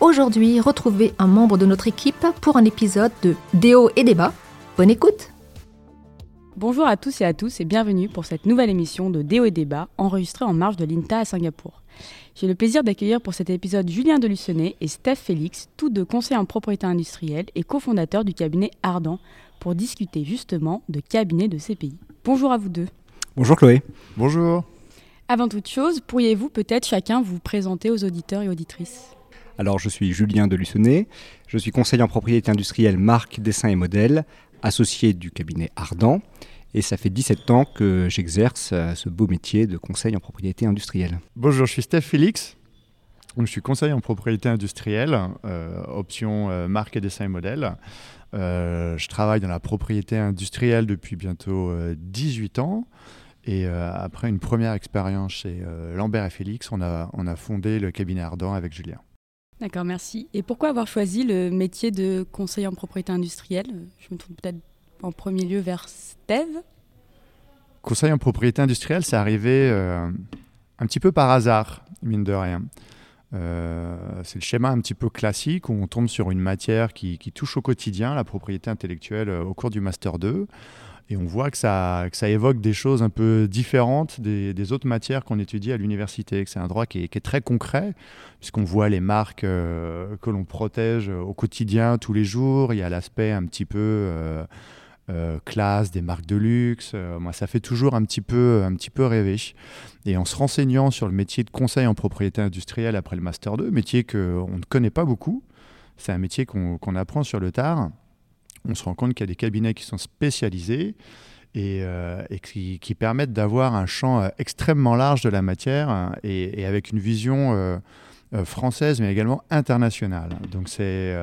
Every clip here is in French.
Aujourd'hui, retrouvez un membre de notre équipe pour un épisode de Déo et débat. Bonne écoute Bonjour à tous et à tous et bienvenue pour cette nouvelle émission de Déo et débat enregistrée en marge de l'INTA à Singapour. J'ai le plaisir d'accueillir pour cet épisode Julien Delucenay et Steph Félix, tous deux conseillers en propriété industrielle et cofondateurs du cabinet Ardent, pour discuter justement de cabinet de CPI. Bonjour à vous deux. Bonjour Chloé. Bonjour. Avant toute chose, pourriez-vous peut-être chacun vous présenter aux auditeurs et auditrices? Alors, je suis Julien Delucenay, je suis conseiller en propriété industrielle marque, dessin et modèle, associé du cabinet Ardent, et ça fait 17 ans que j'exerce euh, ce beau métier de conseil en propriété industrielle. Bonjour, je suis Steph Félix. je suis conseiller en propriété industrielle, euh, option euh, marque et dessin et modèle. je travaille dans la propriété industrielle depuis bientôt 18 ans. Et après une première expérience chez Lambert et Félix, on a, on a fondé le cabinet Ardent avec Julien. D'accord, merci. Et pourquoi avoir choisi le métier de conseiller en propriété industrielle? Je me tourne peut-être en premier lieu vers Steve. Conseil en propriété industrielle, c'est arrivé euh, un petit peu par hasard, mine de rien. Euh, c'est le schéma un petit peu classique où on tombe sur une matière qui, touche au quotidien, la propriété intellectuelle, euh, au cours du Master 2. Et on voit que ça, évoque des choses un peu différentes des, autres matières qu'on étudie à l'université, c'est un droit qui est, très concret, puisqu'on voit les marques que l'on protège au quotidien, tous les jours. Il y a l'aspect un petit peu euh, classe, des marques de luxe. Euh, moi, ça fait toujours un petit peu rêver. Et en se renseignant sur le métier de conseil en propriété industrielle après le Master 2, métier qu'on ne connaît pas beaucoup, c'est un métier qu'on apprend sur le tard, on se rend compte qu'il y a des cabinets qui sont spécialisés et, euh, qui, permettent d'avoir un champ extrêmement large de la matière et, avec une vision française, mais également internationale. Donc c'est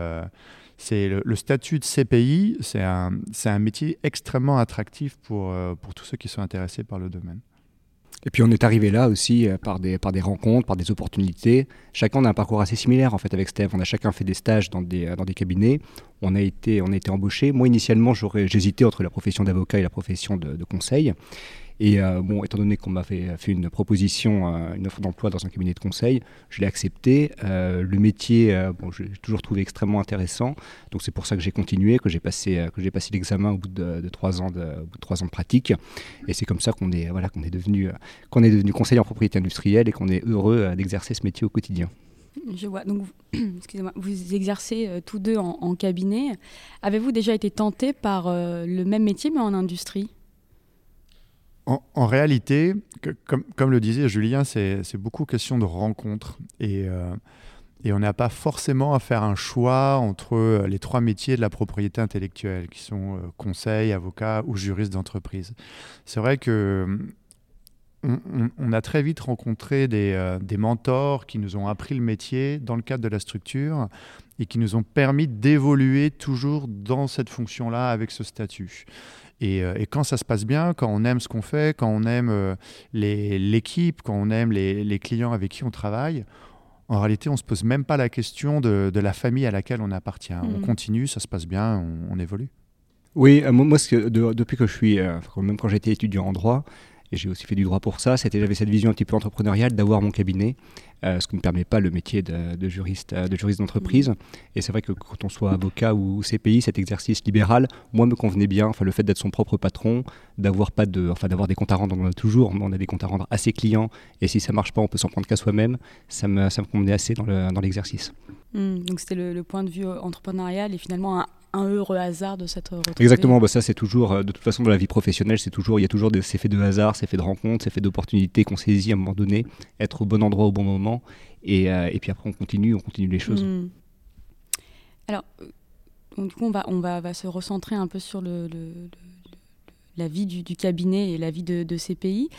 le, statut de CPI, c'est un, métier extrêmement attractif pour, euh, tous ceux qui sont intéressés par le domaine. Et puis on est arrivé là aussi euh, par, des, rencontres, par des opportunités. Chacun a un parcours assez similaire en fait avec Steph. On a chacun fait des stages euh, dans des cabinets. On a été, on a été embauché. Moi initialement j'hésitais entre la profession d'avocat et la profession de, conseil. Et euh, bon, étant donné qu'on m'a fait, une proposition, euh, une offre d'emploi dans un cabinet de conseil, je l'ai accepté. Euh, le métier, bon, j'ai toujours trouvé extrêmement intéressant. Donc c'est pour ça que j'ai continué, que j'ai passé, que j'ai passé l'examen au bout de, trois ans de, de trois ans de pratique. Et c'est comme ça qu'on est, voilà, qu'on est devenu, qu'on est devenu conseiller en propriété industrielle et qu'on est heureux d'exercer ce métier au quotidien. Je vois. Donc, excusez-moi, vous exercez tous deux en, cabinet. Avez-vous déjà été tenté par le même métier mais en industrie? En, réalité, comme, le disait Julien, c'est beaucoup question de rencontre. Et, euh, et on n'a pas forcément à faire un choix entre les trois métiers de la propriété intellectuelle, qui sont euh, conseil, avocat ou juriste d'entreprise. C'est vrai que on, a très vite rencontré des, euh, des, mentors qui nous ont appris le métier dans le cadre de la structure et qui nous ont permis d'évoluer toujours dans cette fonction-là avec ce statut. Euh, et, quand ça se passe bien, quand on aime ce qu'on fait, quand on aime euh, l'équipe, quand on aime les, clients avec qui on travaille, en réalité, on ne se pose même pas la question de, la famille à laquelle on appartient. On mm. continue, ça se passe bien, on, évolue. Oui, euh, moi, depuis que je suis, même quand j'étais étudiant en droit, et j'ai aussi fait du droit pour ça. C'était, j'avais cette vision un petit peu entrepreneuriale d'avoir mon cabinet, euh, ce qui ne permet pas le métier de, juriste, euh, de juriste d'entreprise. Et c'est vrai que quand on soit avocat ou CPI, cet exercice libéral, moi, me convenait bien. Enfin, le fait d'être son propre patron, d'avoir pas de, enfin, d'avoir des comptes à rendre, on en a toujours. On a des comptes à rendre à ses clients. Et si ça marche pas, on peut s'en prendre qu'à soi-même. Ça me, ça me convenait assez dans, le, dans l'exercice. Mmh. donc c'était le, le, point de vue entrepreneurial et finalement un, un heureux hasard de cette retrouvée. Exactement, bah ça c'est toujours, euh, de toute façon dans la vie professionnelle, c'est toujours, il y a toujours ces faits de hasard, ces faits de rencontres, ces faits d'opportunités qu'on saisit à un moment donné, être au bon endroit au bon moment, et, euh, et puis après on continue, on continue les choses. Hmm. Alors, euh, du coup on va, on va, va, se recentrer un peu sur le, la vie du, cabinet et la vie de, de ces pays.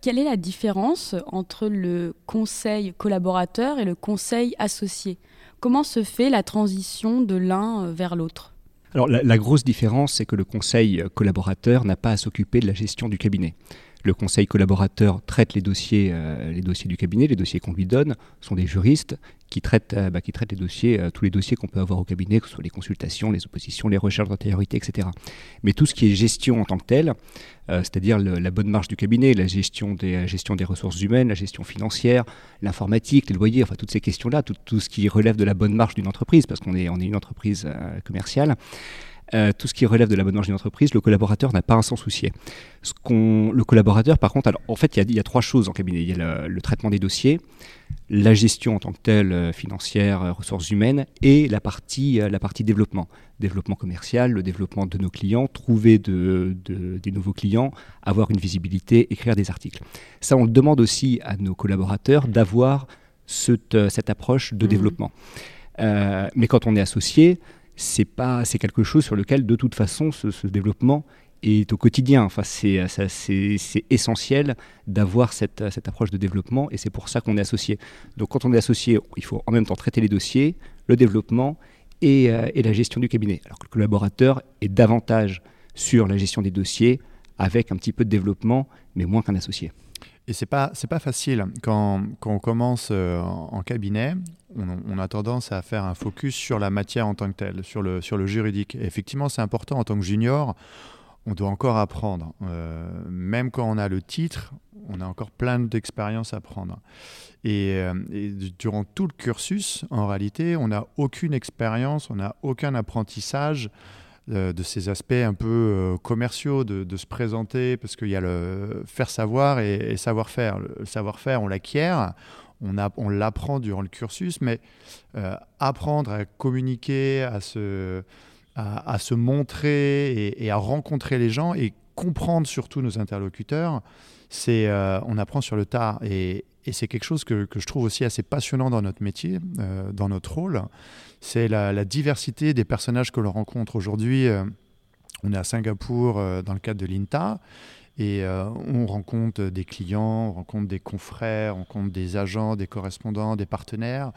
quelle est la différence entre le conseil collaborateur et le conseil associé? Comment se fait la transition de l'un euh, vers l'autre? Alors la, la grosse différence, c'est que le conseil collaborateur n'a pas à s'occuper de la gestion du cabinet. Le conseil collaborateur traite les dossiers, euh, les dossiers du cabinet, les dossiers qu'on lui donne, sont des juristes qui traitent, euh, bah, qui traitent les dossiers, euh, tous les dossiers qu'on peut avoir au cabinet, que ce soit les consultations, les oppositions, les recherches d'antériorité, etc. Mais tout ce qui est gestion en tant que telle, c'est-à-dire la bonne marche du cabinet, la gestion des, gestion des ressources humaines, la gestion financière, l'informatique, les loyers, enfin toutes ces questions-là, tout, tout, ce qui relève de la bonne marche d'une entreprise, parce qu'on est, on est une entreprise commerciale, euh, tout ce qui relève de la bonne marge d'une entreprise, le collaborateur n'a pas à s'en soucier. Ce qu'on, le collaborateur, par contre, alors, en fait, il y, y, a trois choses en cabinet. Il y a le, le, traitement des dossiers, la gestion en tant que telle, euh, financière, euh, ressources humaines, et la partie, la partie développement. Développement commercial, le développement de nos clients, trouver de, de, des nouveaux clients, avoir une visibilité, écrire des articles. Ça, on le demande aussi à nos collaborateurs d'avoir cette, cette approche de mmh. développement. Euh, mais quand on est associé, c'est pas c'est quelque chose sur lequel de toute façon ce, développement est au quotidien. Enfin, c'est essentiel d'avoir cette, cette, approche de développement et c'est pour ça qu'on est associé. Donc quand on est associé, il faut en même temps traiter les dossiers, le développement et, euh, et la gestion du cabinet. Alors que le collaborateur est davantage sur la gestion des dossiers avec un petit peu de développement, mais moins qu'un associé. Et c'est pas c'est pas facile quand, quand on commence euh, en, cabinet, on, a tendance à faire un focus sur la matière en tant que telle, sur le sur le juridique. Effectivement, c'est important en tant que junior. On doit encore apprendre. Euh, même quand on a le titre, on a encore plein d'expériences à prendre. Et, euh, et, durant tout le cursus, en réalité, on n'a aucune expérience, on n'a aucun apprentissage de, de, ces aspects un peu euh, commerciaux, de, se présenter, parce qu'il y a le faire savoir et, et savoir-faire. Le savoir-faire, on l'acquiert, on, on l'apprend durant le cursus, mais euh, apprendre à communiquer, à se, à, se montrer et, à rencontrer les gens et comprendre surtout nos interlocuteurs, c'est euh, on apprend sur le tas. Et, et c'est quelque chose que, je trouve aussi assez passionnant dans notre métier, euh, dans notre rôle. C'est la, diversité des personnages que l'on rencontre. Aujourd'hui, euh, on est à Singapour euh, dans le cadre de l'INTA et on rencontre des clients, on rencontre des confrères, on rencontre des agents, des correspondants, des partenaires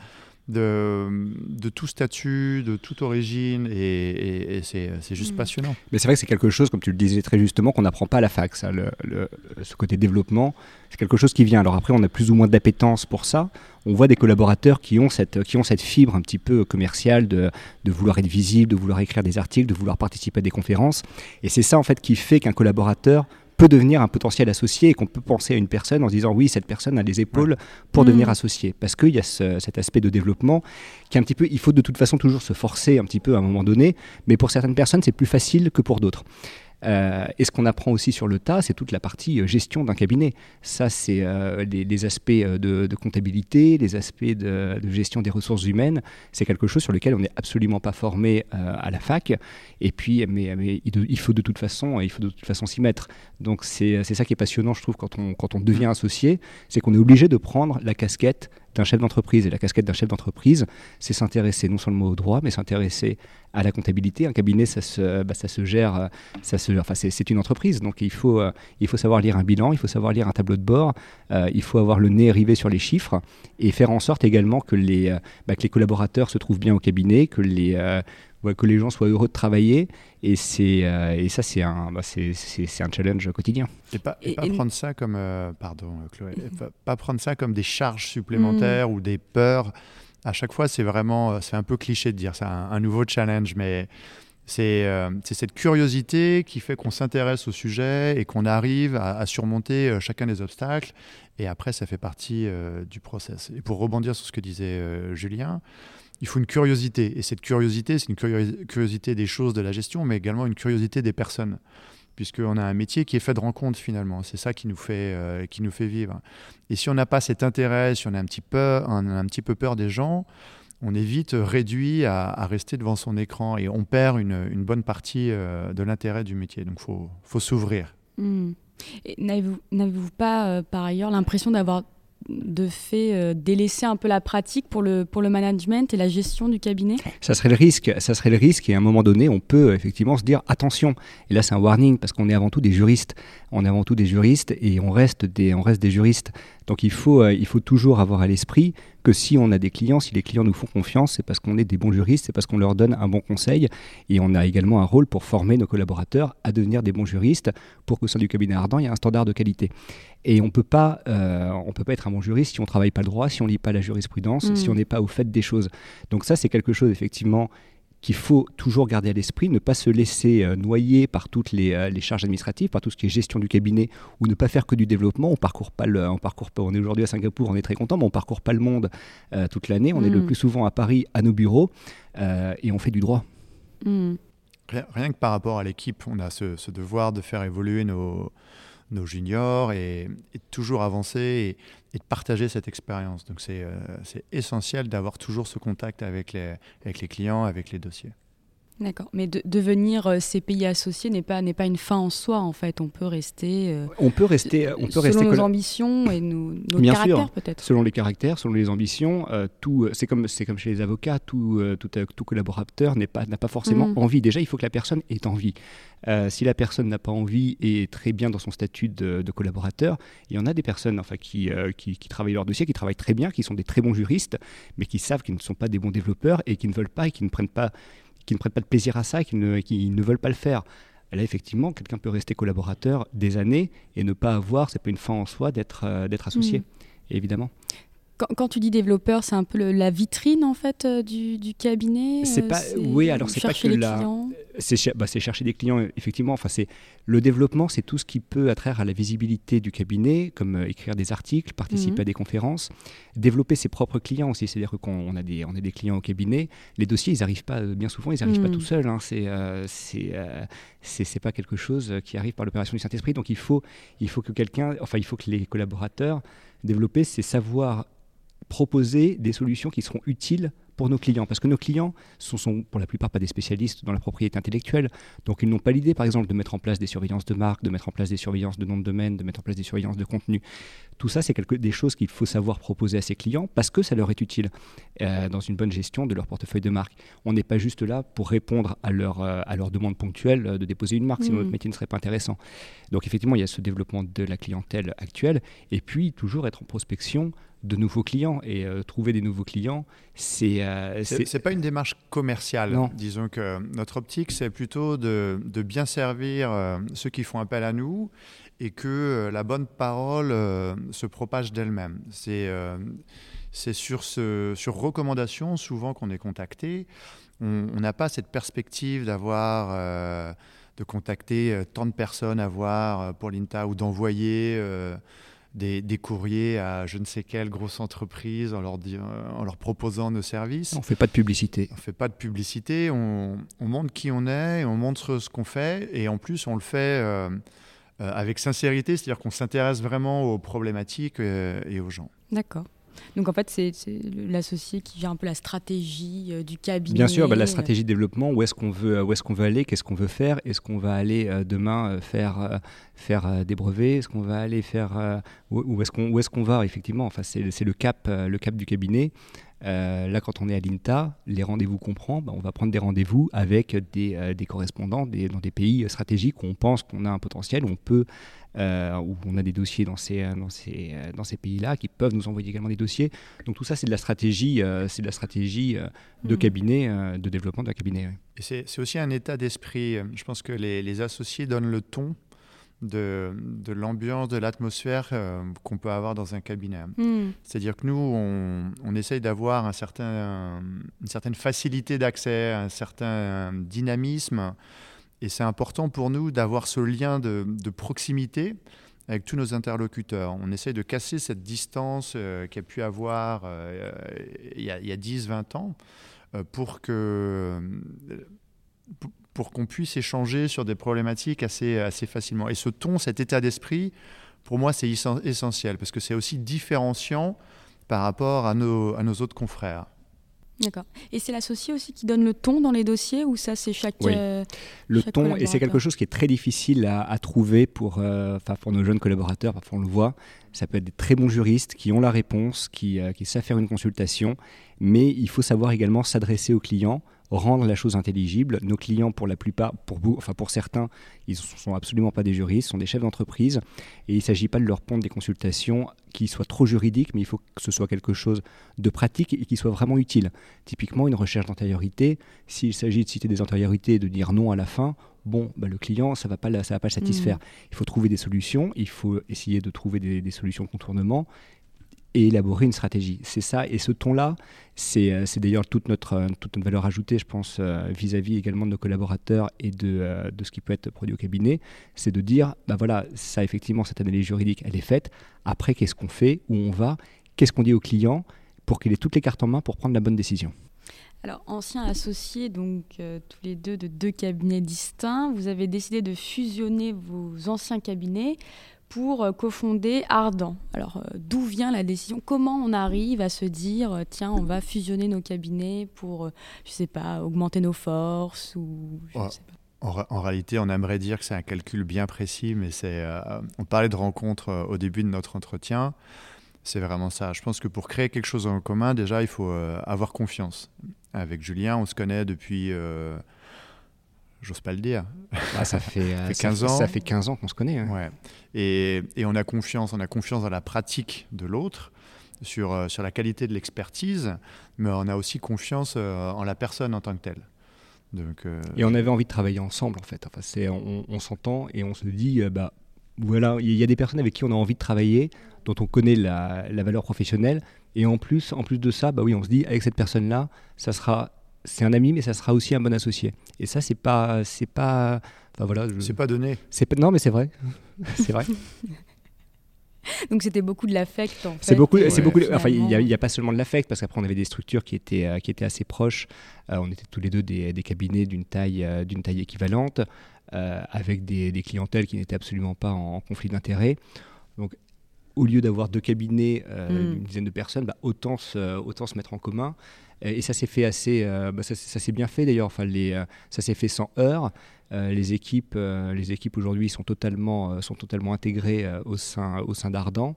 de, de, tout statut, de toute origine, et, et, et c'est juste mmh. passionnant. Mais c'est vrai que c'est quelque chose, comme tu le disais très justement, qu'on n'apprend pas à la fac, ça, le, le, ce côté développement, c'est quelque chose qui vient. Alors après, on a plus ou moins d'appétence pour ça. On voit des collaborateurs qui ont cette, qui ont cette fibre un petit peu commerciale de, de vouloir être visible, de vouloir écrire des articles, de vouloir participer à des conférences. Et c'est ça, en fait, qui fait qu'un collaborateur peut devenir un potentiel associé et qu'on peut penser à une personne en se disant oui, cette personne a les épaules pour mmh. devenir associé. Parce qu'il y a ce, cet aspect de développement qui est un petit peu, il faut de toute façon toujours se forcer un petit peu à un moment donné, mais pour certaines personnes, c'est plus facile que pour d'autres. Euh, et ce qu'on apprend aussi sur le tas, c'est toute la partie euh, gestion d'un cabinet. Ça, c'est euh, les, les, aspects de, de, comptabilité, les aspects de, de, gestion des ressources humaines. C'est quelque chose sur lequel on n'est absolument pas formé euh, à la fac. Et puis, mais, mais il, il, faut de toute façon, il faut de toute façon s'y mettre. Donc c'est ça qui est passionnant, je trouve, quand on, quand on devient associé, c'est qu'on est obligé de prendre la casquette d'un chef d'entreprise. Et la casquette d'un chef d'entreprise, c'est s'intéresser non seulement au droit, mais s'intéresser à la comptabilité. Un cabinet, ça se, bah, ça se gère, ça se, enfin, c'est une entreprise, donc il faut, euh, il faut savoir lire un bilan, il faut savoir lire un tableau de bord, euh, il faut avoir le nez rivé sur les chiffres et faire en sorte également que les, euh, bah, que les collaborateurs se trouvent bien au cabinet, que les, ouais, que les gens soient heureux de travailler. Et, c'est, euh, et ça, c'est un, bah, c'est, c'est, un challenge quotidien. Et pas, et pas et prendre ça comme, euh, pardon, Chloé, pas, pas, prendre ça comme des charges supplémentaires mmh. ou des peurs. À chaque fois, c'est vraiment, c'est un peu cliché de dire ça, un, un nouveau challenge, mais c'est, euh, c'est cette curiosité qui fait qu'on s'intéresse au sujet et qu'on arrive à, à surmonter euh, chacun des obstacles. Et après, ça fait partie euh, du process. Et pour rebondir sur ce que disait euh, Julien, il faut une curiosité. Et cette curiosité, c'est une curiosité des choses, de la gestion, mais également une curiosité des personnes. Puisqu'on a un métier qui est fait de rencontres finalement. C'est ça qui nous, fait, euh, qui nous fait vivre. Et si on n'a pas cet intérêt, si on a un petit peu, un, un petit peu peur des gens, on est vite réduit à, rester devant son écran et on perd une, bonne partie euh, de l'intérêt du métier. Donc il faut, faut s'ouvrir. Mmh. N'avez-vous pas euh, par ailleurs l'impression d'avoir de fait euh, délaisser un peu la pratique pour le, pour le management et la gestion du cabinet Ça serait le risque, ça serait le risque et à un moment donné, on peut effectivement se dire attention. Et là, c'est un warning parce qu'on est avant tout des juristes. On est avant tout des juristes et on reste des, on reste des juristes. Donc il faut, euh, il faut toujours avoir à l'esprit que si on a des clients, si les clients nous font confiance, c'est parce qu'on est des bons juristes, c'est parce qu'on leur donne un bon conseil. Et on a également un rôle pour former nos collaborateurs à devenir des bons juristes pour qu'au sein du cabinet Ardent, il y ait un standard de qualité. Et on ne peut pas être un bon juriste si on ne travaille pas le droit, si on ne lit pas la jurisprudence, si Mm. on n'est pas au fait des choses. Donc ça, c'est quelque chose effectivement qu'il faut toujours garder à l'esprit, ne pas se laisser euh, noyer par toutes les, euh, les charges administratives, par tout ce qui est gestion du cabinet, ou ne pas faire que du développement. On parcourt pas le, on parcourt pas. On est aujourd'hui à Singapour, on est très content, mais on parcourt pas le monde euh, toute l'année. On est le Mm. plus souvent à Paris, à nos bureaux, euh, et on fait du droit. Hmm. Rien, rien que par rapport à l'équipe, on a ce, ce devoir de faire évoluer nos, nos juniors et, toujours avancer et, de partager cette expérience. Donc c'est euh, c'est essentiel d'avoir toujours ce contact avec les clients, avec les dossiers. D'accord. Mais de- devenir euh, CPI associé n'est pas, n'est pas une fin en soi, en fait. On peut rester. euh, On peut rester, on peut selon rester nos ambitions et nos, nos Bien caractères, peut-être. selon les caractères, selon les ambitions. euh, tout, euh, c'est comme, c'est comme chez les avocats, tout, euh, tout, euh, tout collaborateur n'est pas, n'a pas forcément Mm. envie. Déjà, il faut que la personne ait envie. Euh, si la personne n'a pas envie et est très bien dans son statut de, de collaborateur, il y en a des personnes enfin, qui, euh, qui, qui travaillent leur dossier, qui travaillent très bien, qui sont des très bons juristes, mais qui savent qu'ils ne sont pas des bons développeurs et qui ne veulent pas et qui ne prennent pas, qui ne prennent pas de plaisir à ça et qui ne, qui ne veulent pas le faire. Là, effectivement, quelqu'un peut rester collaborateur des années et ne pas avoir, c'est pas une fin en soi, d'être euh, d'être associé, Mm. évidemment. Quand, quand tu dis développeur, c'est un peu le- la vitrine, en fait, euh, du, du cabinet C'est euh, pas- oui, alors c'est pas chercher que la- c'est bah, c'est chercher des clients, effectivement. Enfin, c'est le développement, c'est tout ce qui peut attraire à la visibilité du cabinet, comme euh, écrire des articles, participer Mhm. à des conférences, développer ses propres clients aussi. C'est-à-dire que quand on a des, on a des clients au cabinet, les dossiers, ils arrivent pas euh, bien souvent, ils n'arrivent pas Mhm. tout seuls. Hein. C'est, euh, c'est, euh, c'est, c'est pas quelque chose qui arrive par l'opération du Saint-Esprit. Donc il faut, il faut que quelqu'un, enfin, il faut que les collaborateurs développent ces savoirs proposer des solutions qui seront utiles pour nos clients. Parce que nos clients sont, sont pour la plupart pas des spécialistes dans la propriété intellectuelle. Donc ils n'ont pas l'idée, par exemple, de mettre en place des surveillances de marque, de mettre en place des surveillances de nom de domaine, de mettre en place des surveillances de contenu. Tout ça, c'est des choses qu'il faut savoir proposer à ses clients parce que ça leur est utile euh, dans une bonne gestion de leur portefeuille de marque. On n'est pas juste là pour répondre à leur, euh, à leur demande ponctuelle euh, de déposer une marque, sinon Mhm. notre métier ne serait pas intéressant. Donc effectivement, il y a ce développement de la clientèle actuelle et puis toujours être en prospection de nouveaux clients et euh, trouver des nouveaux clients, c'est euh, C'est pas une démarche commerciale. Non. Disons que notre optique, c'est plutôt de, de bien servir euh, ceux qui font appel à nous et que euh, la bonne parole euh, se propage d'elle-même. C'est c'est sur, ce, sur recommandation souvent qu'on est contacté. On n'a pas cette perspective d'avoir, euh, de contacter tant de personnes à voir pour l'INTA ou d'envoyer euh, des, des courriers à je ne sais quelle grosse entreprise en leur, en leur proposant nos services. on fait pas de publicité. On fait pas de publicité, on, on montre qui on est, on montre ce qu'on fait, et en plus on le fait euh, euh, avec sincérité, c'est-à-dire qu'on s'intéresse vraiment aux problématiques euh, et aux gens. D'accord. Donc en fait, c'est l'associé qui gère un peu la stratégie euh, du cabinet. Bien sûr, bah, la euh, stratégie de développement, où est-ce qu'on veut, où est-ce qu'on veut aller, qu'est-ce qu'on veut faire, est-ce qu'on va aller euh, demain euh, faire, euh, faire euh, des brevets, est-ce qu'on va aller faire, euh, où, est-ce qu'on, où est-ce qu'on va? Effectivement. Enfin, c'est, c'est le cap, euh, le cap du cabinet. Euh, là, quand on est à l'INTA, les rendez-vous qu'on prend, bah, on va prendre des rendez-vous avec des, euh, des correspondants des- dans des pays euh, stratégiques où on pense qu'on a un potentiel, où on peut, euh, où on a des dossiers dans ces, dans ces, dans ces pays-là qui peuvent nous envoyer également des dossiers. Donc tout ça, c'est de la stratégie, c'est de la stratégie de Mhm. cabinet, de développement d'un cabinet. oui. Et c'est c'est aussi un état d'esprit. Je pense que les, les associés donnent le ton de, de l'ambiance, de l'atmosphère euh, qu'on peut avoir dans un cabinet. hmm, C'est-à-dire que nous, on, on essaye d'avoir un certain, une certaine facilité d'accès, un certain dynamisme. Et c'est important pour nous d'avoir ce lien de, de proximité avec tous nos interlocuteurs. On essaye de casser cette distance euh, qu'il y a pu avoir euh, il y a, il y a 10-20 ans euh, pour que pour- pour qu'on puisse échanger sur des problématiques assez, assez facilement. Et ce ton, cet état d'esprit, pour moi, c'est essen- essentiel parce que c'est aussi différenciant par rapport à nos, à nos autres confrères. D'accord. Et c'est l'associé aussi qui donne le ton dans les dossiers ou ça c'est chaque. Oui. euh, Le Chaque ton, et c'est quelque chose qui est très difficile à, à trouver pour, euh, enfin, pour nos jeunes collaborateurs, parfois on le voit. ça peut être des très bons juristes qui ont la réponse, qui, qui savent faire une consultation, mais il faut savoir également s'adresser aux clients rendre la chose intelligible. Nos clients, pour la plupart, pour, enfin pour certains, ils ne sont absolument pas des juristes, sont des chefs d'entreprise. Et il ne s'agit pas de leur pondre des consultations qui soient trop juridiques, mais il faut que ce soit quelque chose de pratique et qui soit vraiment utile. Typiquement, une recherche d'antériorité, s'il s'agit de citer des antériorités et de dire non à la fin, bon, bah, le client, ça ne va, pas, ça va pas le satisfaire. Mmh. Il faut trouver des solutions, il faut essayer de trouver des, des solutions de contournement et élaborer une stratégie. C'est ça, et ce ton-là, c'est, euh, d'ailleurs toute notre, euh, toute notre valeur ajoutée, je pense, euh, vis-à-vis également de nos collaborateurs et de, de, ce qui peut être produit au cabinet, c'est de dire, bah voilà, ça effectivement, cette analyse juridique, elle est faite, après qu'est-ce qu'on fait, où on va, qu'est-ce qu'on dit au client, pour qu'il ait toutes les cartes en main pour prendre la bonne décision? Alors, anciens associés, donc tous les deux de deux cabinets distincts, vous avez décidé de fusionner vos anciens cabinets pour euh, cofonder Ardent. Alors, euh, d'où vient la décision? Comment on arrive à se dire, euh, tiens, on va fusionner nos cabinets pour, je sais pas, augmenter nos forces ou En, réalité, on aimerait dire que c'est un calcul bien précis, mais c'est. on parlait de rencontre au début de notre entretien. C'est vraiment ça. Je pense que pour créer quelque chose en commun, déjà, il faut avoir confiance. Avec Julien, on se connaît depuis j'ose pas le dire. Ah, ça fait, 15 euh, ans. Ça fait 15 ans qu'on se connaît. Ouais. Et, et, on a confiance, on a confiance dans la pratique de l'autre, sur, euh, sur la qualité de l'expertise, mais on a aussi confiance euh, en la personne en tant que telle. Donc, Et on avait envie de travailler ensemble en fait. Enfin, c'est, on, s'entend et on se dit, bah voilà, il y a des personnes avec qui on a envie de travailler, dont on connaît la, la valeur professionnelle, et en plus, en plus de ça, bah oui, on se dit avec cette personne-là, ça sera c'est un ami, mais ça sera aussi un bon associé. Et ça, c'est pas, c'est pas, enfin voilà, c'est pas donné. C'est non, mais c'est vrai, c'est vrai. Donc c'était beaucoup de l'affect en fait. C'est beaucoup, c'est beaucoup. Enfin, il n'y a, pas seulement de l'affect parce qu'après on avait des structures qui étaient euh, qui étaient assez proches. Euh, on était tous les deux des, des cabinets d'une taille euh, d'une taille équivalente, avec des, des, clientèles qui n'étaient absolument pas en, conflit d'intérêts. Donc au lieu d'avoir deux cabinets mm. d'une dizaine de personnes, bah, autant se, autant se mettre en commun. Et ça s'est fait assez, euh, bah, ça, s'est bien fait d'ailleurs. Enfin, euh, ça s'est fait sans heurts. Euh, les équipes, les équipes aujourd'hui sont totalement, sont totalement intégrées au sein, au sein d'Ardan.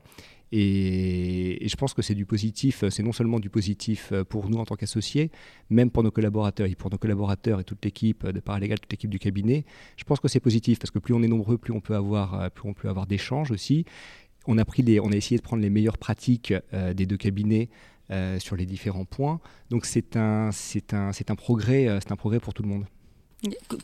Et, je pense que c'est du positif, c'est non seulement du positif pour nous en tant qu'associés, même pour nos collaborateurs. Et pour nos collaborateurs et toute l'équipe de Paralégal, toute l'équipe du cabinet, je pense que c'est positif parce que plus on est nombreux, plus on peut avoir, plus on peut avoir d'échanges aussi. On a, pris on a essayé de prendre les meilleures pratiques des deux cabinets euh, sur les différents points. Donc c'est un, c'est un, c'est un, progrès, euh, c'est un progrès pour tout le monde.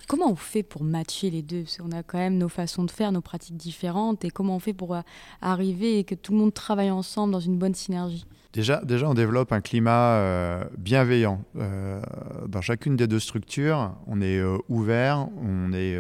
Comment on fait pour matcher les deux? Parce qu'on a quand même nos façons de faire, nos pratiques différentes. Et comment on fait pour euh, arriver et que tout le monde travaille ensemble dans une bonne synergie? Déjà, déjà, on développe un climat bienveillant. dans chacune des deux structures, on est ouvert, on est,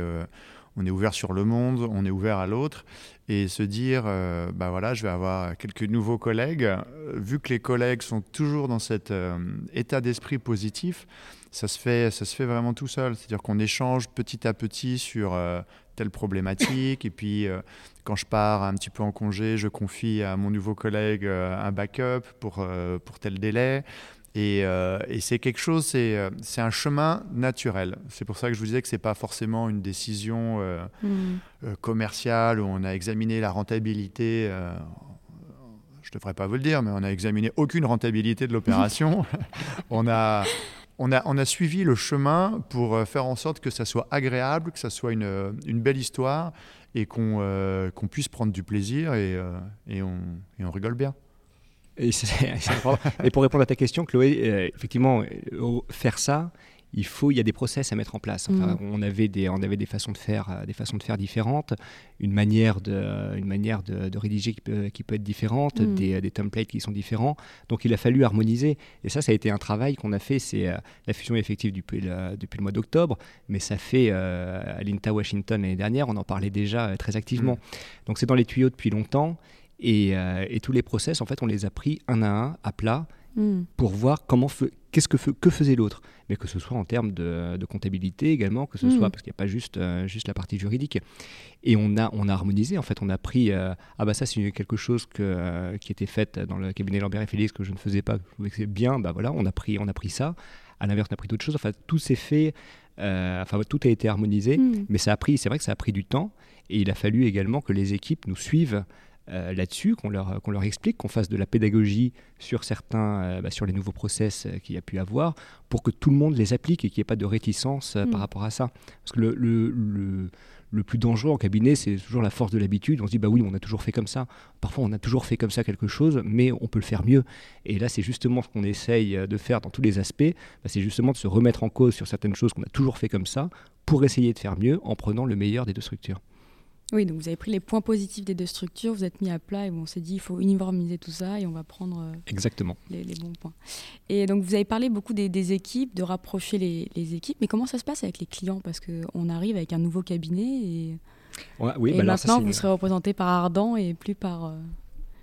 on est ouvert sur le monde, on est ouvert à l'autre et se dire, euh, bah voilà, je vais avoir quelques nouveaux collègues. Euh, vu que les collègues sont toujours dans cet euh, état d'esprit positif, ça se fait, ça se fait vraiment tout seul. C'est-à-dire qu'on échange petit à petit sur telle problématique. et puis, quand je pars un petit peu en congé, je confie à mon nouveau collègue un backup pour, pour tel délai. Euh, et, c'est quelque chose, euh, c'est un chemin naturel. C'est pour ça que je vous disais que ce n'est pas forcément une décision euh, mm. commerciale où on a examiné la rentabilité. je ne devrais pas vous le dire, mais on n'a examiné aucune rentabilité de l'opération. on, a, on, a, on a suivi le chemin pour faire en sorte que ça soit agréable, que ça soit une, une belle histoire et qu'on puisse prendre du plaisir et, et, on, et on rigole bien. Et, et, pour répondre à ta question, Chloé, euh, effectivement, euh, faire ça, il faut, il y a des process à mettre en place. Enfin, mm. on avait des, on avait des façons de faire, euh, des façons de faire différentes, une manière de, une manière de, rédiger qui peut, qui peut, être différente, mm. des, des, templates qui sont différents. Donc, il a fallu harmoniser. Et ça, ça a été un travail qu'on a fait. C'est la fusion effective depuis le, depuis le mois d'octobre, mais ça fait à l'INTA Washington l'année dernière, on en parlait déjà très activement. Mm. Donc, c'est dans les tuyaux depuis longtemps. Euh, et, tous les process, en fait, on les a pris un à un, à plat, hmm. pour voir comment qu'est-ce que, que faisait l'autre. Mais que ce soit en termes de, comptabilité également, que ce hmm. soit parce qu'il n'y a pas juste, euh, juste la partie juridique. Et on a, on a harmonisé, en fait, on a pris, euh, ah bah ça c'est quelque chose que, qui était fait dans le cabinet Lambert et Félix que je ne faisais pas, que c'est bien, bah voilà, on a pris, on a pris ça. À l'inverse, on a pris d'autres choses. Enfin, tout s'est fait, enfin, tout a été harmonisé, hmm. mais ça a pris, c'est vrai que ça a pris du temps. Et il a fallu également que les équipes nous suivent euh, là-dessus, qu'on leur, qu'on leur explique, qu'on fasse de la pédagogie sur certains, euh, bah, sur les nouveaux process euh, qu'il y a pu avoir, pour que tout le monde les applique et qu'il n'y ait pas de réticence euh, Mm. par rapport à ça. Parce que le, le, le- le plus dangereux en cabinet, c'est toujours la force de l'habitude. On se dit, bah oui, on a toujours fait comme ça. Parfois, on a toujours fait comme ça quelque chose, mais on peut le faire mieux. Et là, c'est justement ce qu'on essaye de faire dans tous les aspects. Bah, c'est justement de se remettre en cause sur certaines choses qu'on a toujours fait comme ça, pour essayer de faire mieux en prenant le meilleur des deux structures. Oui, donc vous avez pris les points positifs des deux structures, vous êtes mis à plat et on s'est dit il faut uniformiser tout ça et on va prendre euh, Exactement. les, les bons points. Et donc vous avez parlé beaucoup des, des équipes, de rapprocher les, les équipes, mais comment ça se passe avec les clients? Parce qu'on arrive avec un nouveau cabinet et, Ouais, oui, et bah alors ça, maintenant vous une- serez représenté par Ardent et plus par... euh,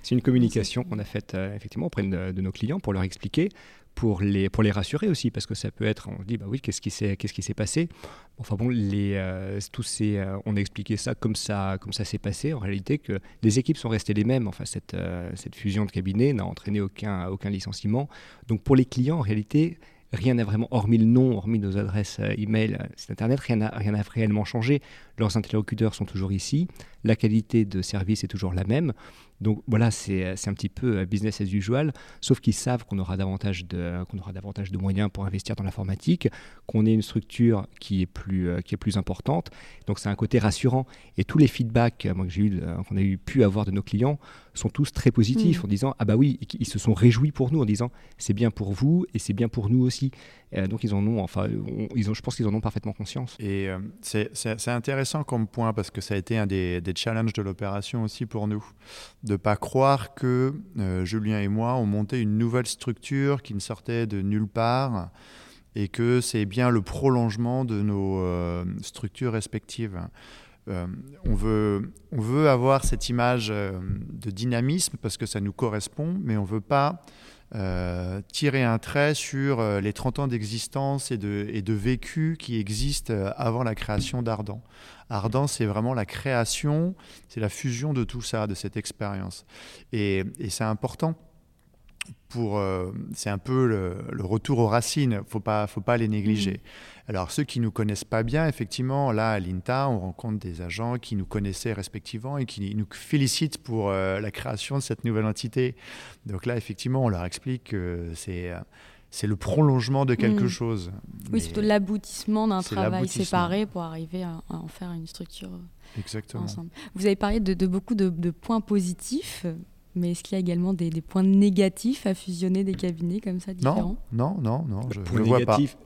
C'est une communication qu'on a faite euh, effectivement auprès de, de nos clients pour leur expliquer, pour les, pour les rassurer aussi, parce que ça peut être, on se dit, bah oui, qu'est-ce qui s'est, qu'est-ce qui s'est passé? Enfin bon, euh, euh, on a expliqué ça comme ça, comme ça s'est passé. En réalité, que les équipes sont restées les mêmes. Enfin, cette, euh, cette fusion de cabinets n'a entraîné aucun, licenciement. Donc pour les clients, en réalité, rien n'a vraiment, hormis le nom, hormis nos adresses email, internet, rien n'a réellement changé. Leurs interlocuteurs sont toujours ici. La qualité de service est toujours la même. Donc voilà, c'est c'est un petit peu euh, business as usual, sauf qu'ils savent qu'on aura, davantage de- qu'on aura davantage de moyens pour investir dans l'informatique, qu'on ait une structure qui est plus, euh, qui est plus importante. Donc c'est un côté rassurant. Et tous les feedbacks euh, moi, que j'ai eu, qu'on a eu pu avoir de nos clients sont tous très positifs Mm. en disant ah bah oui, qu'ils se sont réjouis pour nous en disant c'est bien pour vous et c'est bien pour nous aussi. Euh, donc ils en ont, enfin, on- ils ont, je pense qu'ils en ont parfaitement conscience. Et euh, c'est- c'est c'est intéressant comme point parce que ça a été un des, des challenges de l'opération aussi pour nous. De ne pas croire que euh, Julien et moi on monté une nouvelle structure qui ne sortait de nulle part et que c'est bien le prolongement de nos euh, structures respectives. Euh, on, veut, on veut avoir cette image de dynamisme parce que ça nous correspond, mais on ne veut pas euh, tirer un trait sur euh, les 30 ans d'existence et de, vécu qui existent euh, avant la création d'Ardent. Ardent, c'est vraiment la création, c'est la fusion de tout ça, de cette expérience. Et, et c'est important pour, euh, c'est un peu le, le retour aux racines. Faut pas, faut pas les négliger. Alors ceux qui nous connaissent pas bien, effectivement, là à l'INTA, on rencontre des agents qui nous connaissaient respectivement et qui nous félicitent pour euh, la création de cette nouvelle entité. Donc là, effectivement, on leur explique que c'est euh, c'est le prolongement de quelque Mm. chose. Oui, c'est plutôt l'aboutissement d'un travail séparé pour arriver à, à en faire une structure Exactement. ensemble. Vous avez parlé de, de beaucoup de, de points positifs, mais est-ce qu'il y a également des, des points négatifs à fusionner des cabinets comme ça différents Non, non, non, non, je Point ne vois pas. négatif,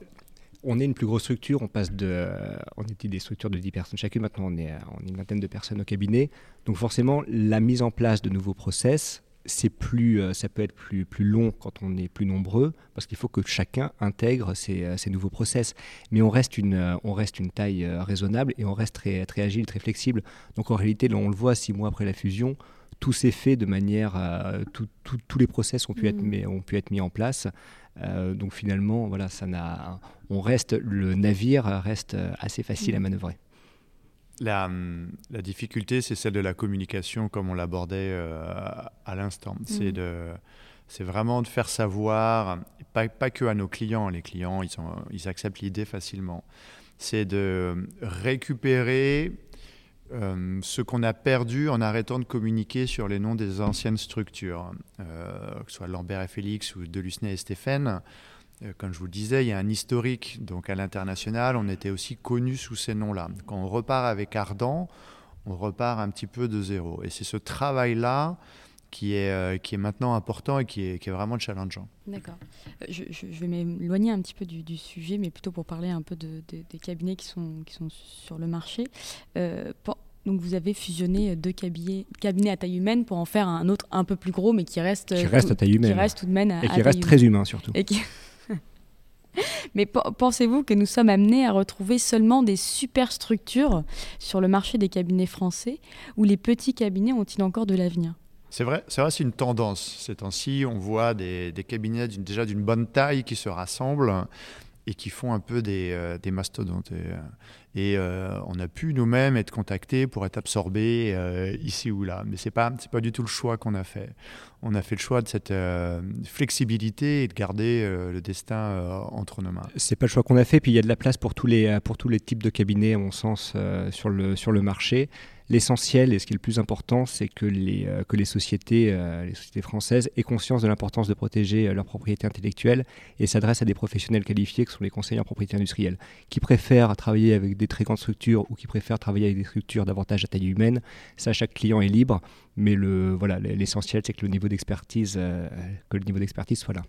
On est une plus grosse structure, on passe de, on était des structures de 10 personnes chacune, maintenant on est, on est une vingtaine de personnes au cabinet. Donc forcément, la mise en place de nouveaux process, c'est plus, euh, ça peut être plus, plus long quand on est plus nombreux, parce qu'il faut que chacun intègre ces, euh, ces nouveaux process. Mais on reste une, euh, on reste une taille raisonnable et on reste très, très agile, très flexible. Donc en réalité, là, on le voit six mois après la fusion, tout s'est fait de manière, euh, tout- tout- tous les process ont pu, être, mis, ont pu être mis en place. Euh, donc finalement, voilà, ça n'a, on reste, le navire reste euh, assez facile à Mhm. manœuvrer. La, hum, la difficulté, c'est celle de la communication, comme on l'abordait euh, à l'instant. C'est de, c'est vraiment de faire savoir, pas, pas que à nos clients. Les clients, ils, sont, ils acceptent l'idée facilement. C'est de récupérer euh, ce qu'on a perdu en arrêtant de communiquer sur les noms des anciennes structures, euh, que ce soit Lambert et Félix ou Delusnay et Stéphane. Euh, Comme je vous le disais, il y a un historique. Donc à l'international, on était aussi connus sous ces noms-là. Quand on repart avec Ardent, on repart un petit peu de zéro. Et c'est ce travail-là qui est, euh, qui est maintenant important et qui est, qui est vraiment challengeant. D'accord. Euh, Je, je- je vais m'éloigner un petit peu du, du sujet, mais plutôt pour parler un peu de- de- des cabinets qui sont, qui sont sur le marché. Euh, pour- donc vous avez fusionné deux cabinets, cabinets à taille humaine pour en faire un autre un peu plus gros, mais qui reste, Qui reste tout- à taille humaine. Qui reste tout de même à, Et qui reste humaine. très humain surtout. Et qui- Mais pe- pensez-vous que nous sommes amenés à retrouver seulement des superstructures sur le marché des cabinets français ou les petits cabinets ont-ils encore de l'avenir? C'est vrai, c'est vrai, c'est une tendance. Ces temps-ci, on voit des, cabinets déjà d'une bonne taille qui se rassemblent et qui font un peu des, euh, mastodontes. Et, euh, euh, on a pu nous-mêmes être contactés pour être absorbés ici ou là. Mais ce n'est pas du tout le choix qu'on a fait. On a fait le choix de cette euh, flexibilité et de garder le destin entre nos mains. C'est pas le choix qu'on a fait. Puis il y a de la place pour tous les, pour tous les types de cabinets, à mon sens, sur, le, sur le marché. L'essentiel et ce qui est le plus important, c'est que les, euh, que les, sociétés, euh, les sociétés françaises aient conscience de l'importance de protéger euh, leur propriété intellectuelle et s'adressent à des professionnels qualifiés que sont les conseillers en propriété industrielle, qui préfèrent travailler avec des très grandes structures ou qui préfèrent travailler avec des structures davantage à taille humaine. Ça, chaque client est libre, mais le, voilà, l'essentiel, c'est que le niveau d'expertise, que le niveau d'expertise soit là.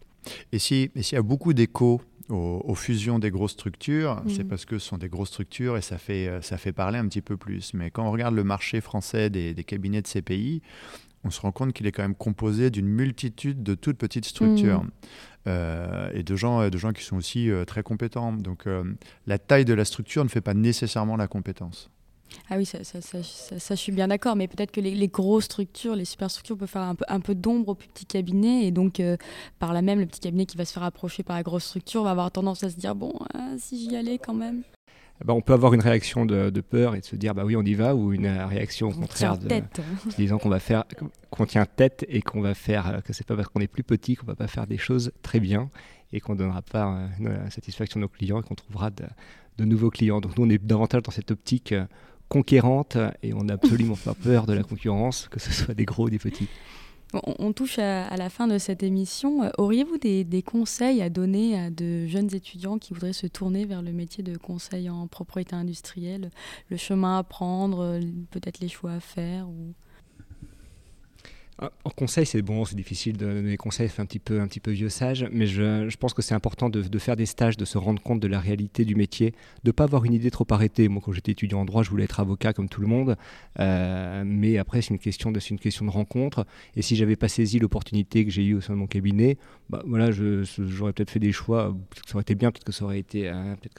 Et s'il y a beaucoup d'échos aux, fusions des grosses structures, c'est parce que ce sont des grosses structures et ça fait, euh, ça fait parler un petit peu plus. Mais quand on regarde le marché français des, cabinets de ces pays, on se rend compte qu'il est quand même composé d'une multitude de toutes petites structures. Mm. Euh, et de gens, de gens qui sont aussi euh, très compétents. Donc la taille de la structure ne fait pas nécessairement la compétence. Ah oui, ça, je suis bien d'accord, mais peut-être que les, grosses structures, les superstructures peuvent faire un peu, un peu d'ombre au petit cabinet, et donc euh, par là même, le petit cabinet qui va se faire approcher par la grosse structure va avoir tendance à se dire, bon, ah, si j'y allais quand même. Ben, on peut avoir une réaction de, peur et de se dire bah oui on y va ou une réaction au contraire de tête. disant qu'on va faire qu'on tient tête et qu'on va faire euh, que c'est pas parce qu'on est plus petit qu'on va pas faire des choses très bien et qu'on donnera pas euh, la satisfaction de nos clients et qu'on trouvera de, de, nouveaux clients donc nous on est davantage dans cette optique conquérante et on n'a absolument pas peur de la concurrence, que ce soit des gros ou des petits. On, touche à, la fin de cette émission. Euh, auriez-vous des, conseils à donner à de jeunes étudiants qui voudraient se tourner vers le métier de conseil en propriété industrielle? Le chemin à prendre, peut-être les choix à faire ou... Ah, en conseil, c'est bon, c'est difficile de donner des conseils, c'est un petit peu, un petit peu vieux sage, mais je, pense que c'est important de, faire des stages, de se rendre compte de la réalité du métier, de ne pas avoir une idée trop arrêtée. Moi, quand j'étais étudiant en droit, je voulais être avocat comme tout le monde, euh, mais après, c'est une, question de, une question de rencontre. Et si j'avais pas saisi l'opportunité que j'ai eue au sein de mon cabinet, bah, voilà, j'aurais peut-être fait des choix, peut-être que ça aurait été bien, peut-être que ça aurait été, hein, peut-être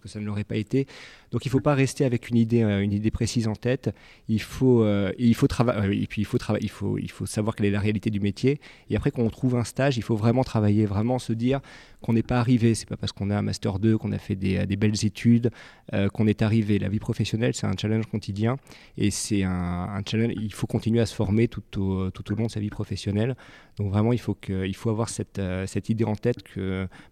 que ça ne l'aurait pas été. Donc, il ne faut pas rester avec une idée, euh, une idée précise en tête. Il faut, euh, il faut travailler, puis il faut travailler, il savoir quelle est la réalité du métier. Et après, quand on trouve un stage, il faut vraiment travailler, vraiment se dire qu'on n'est pas arrivé. C'est pas parce qu'on a un master 2, qu'on a fait des, belles études, euh, qu'on est arrivé. La vie professionnelle, c'est un challenge quotidien et c'est un, challenge. Il faut continuer à se former tout au, tout long de sa vie professionnelle. Donc vraiment, il faut, que, il faut avoir cette, euh, cette idée en tête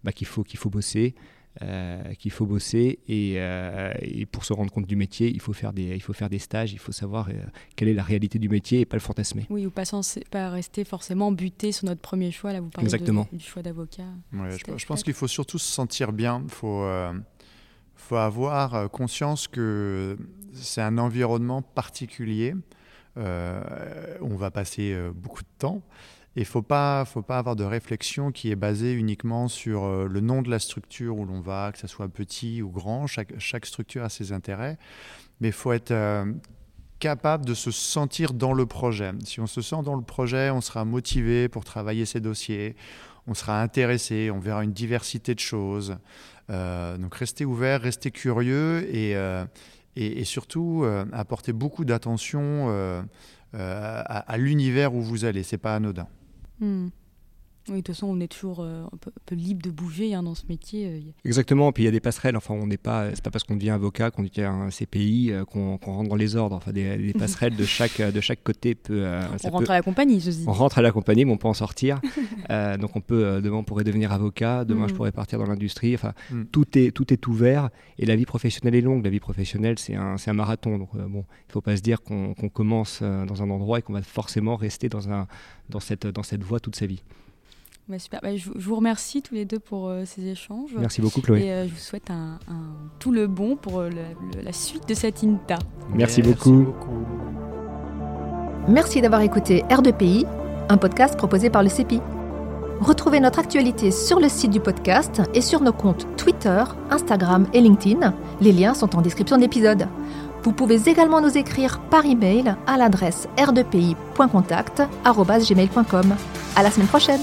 bah, qu'il faut, qu'il faut bosser. Euh, qu'il faut bosser euh, et, pour se rendre compte du métier, il faut faire des, il faut faire des stages, il faut savoir euh, quelle est la réalité du métier et pas le fantasmer. Oui, ou pas, pas rester forcément buté sur notre premier choix. Là, vous parlez Exactement. du choix d'avocat. je, pense qu'il faut surtout se sentir bien. Il faut, faut avoir conscience que c'est un environnement particulier. on va passer beaucoup de temps. Il ne faut pas, faut pas avoir de réflexion qui est basée uniquement sur euh, le nom de la structure où l'on va, que ce soit petit ou grand. Chaque, structure a ses intérêts. Mais il faut être euh, capable de se sentir dans le projet. Si on se sent dans le projet, on sera motivé pour travailler ses dossiers, on sera intéressé, on verra une diversité de choses. Euh, donc restez ouvert, restez curieux et, et, surtout apportez beaucoup d'attention à, à l'univers où vous allez. C'est pas anodin. 嗯。Oui, de toute façon, on est toujours euh, un, peu, libre de bouger hein, dans ce métier. Euh, Exactement, puis il y a des passerelles. Enfin, on n'est pas, c'est pas parce qu'on devient avocat, qu'on devient un CPI, euh, qu'on rentre dans les ordres. Enfin, des, passerelles de chaque de chaque côté peut. on rentre à la compagnie, je dis. On rentre à la compagnie, mais on peut en sortir. donc, on peut demain, on pourrait devenir avocat. Demain, je hmm. pourrais partir dans l'industrie. Enfin, hmm. tout est tout est ouvert. Et la vie professionnelle est longue. La vie professionnelle, c'est un c'est un marathon. Donc, bon, il faut pas se dire qu'on commence dans un endroit et qu'on va forcément rester dans un dans cette dans cette voie toute sa vie. Bah, super. Bah, je, vous remercie tous les deux pour euh, ces échanges. Merci beaucoup, Chloé. Et euh, je vous souhaite un, tout le bon pour euh, la suite de cette INTA. Merci, beaucoup. Merci d'avoir écouté R2PI, un podcast proposé par le CEPI. Retrouvez notre actualité sur le site du podcast et sur nos comptes Twitter, Instagram et LinkedIn. Les liens sont en description de l'épisode. Vous pouvez également nous écrire par email à l'adresse r2pi.contact@gmail.com. À la semaine prochaine.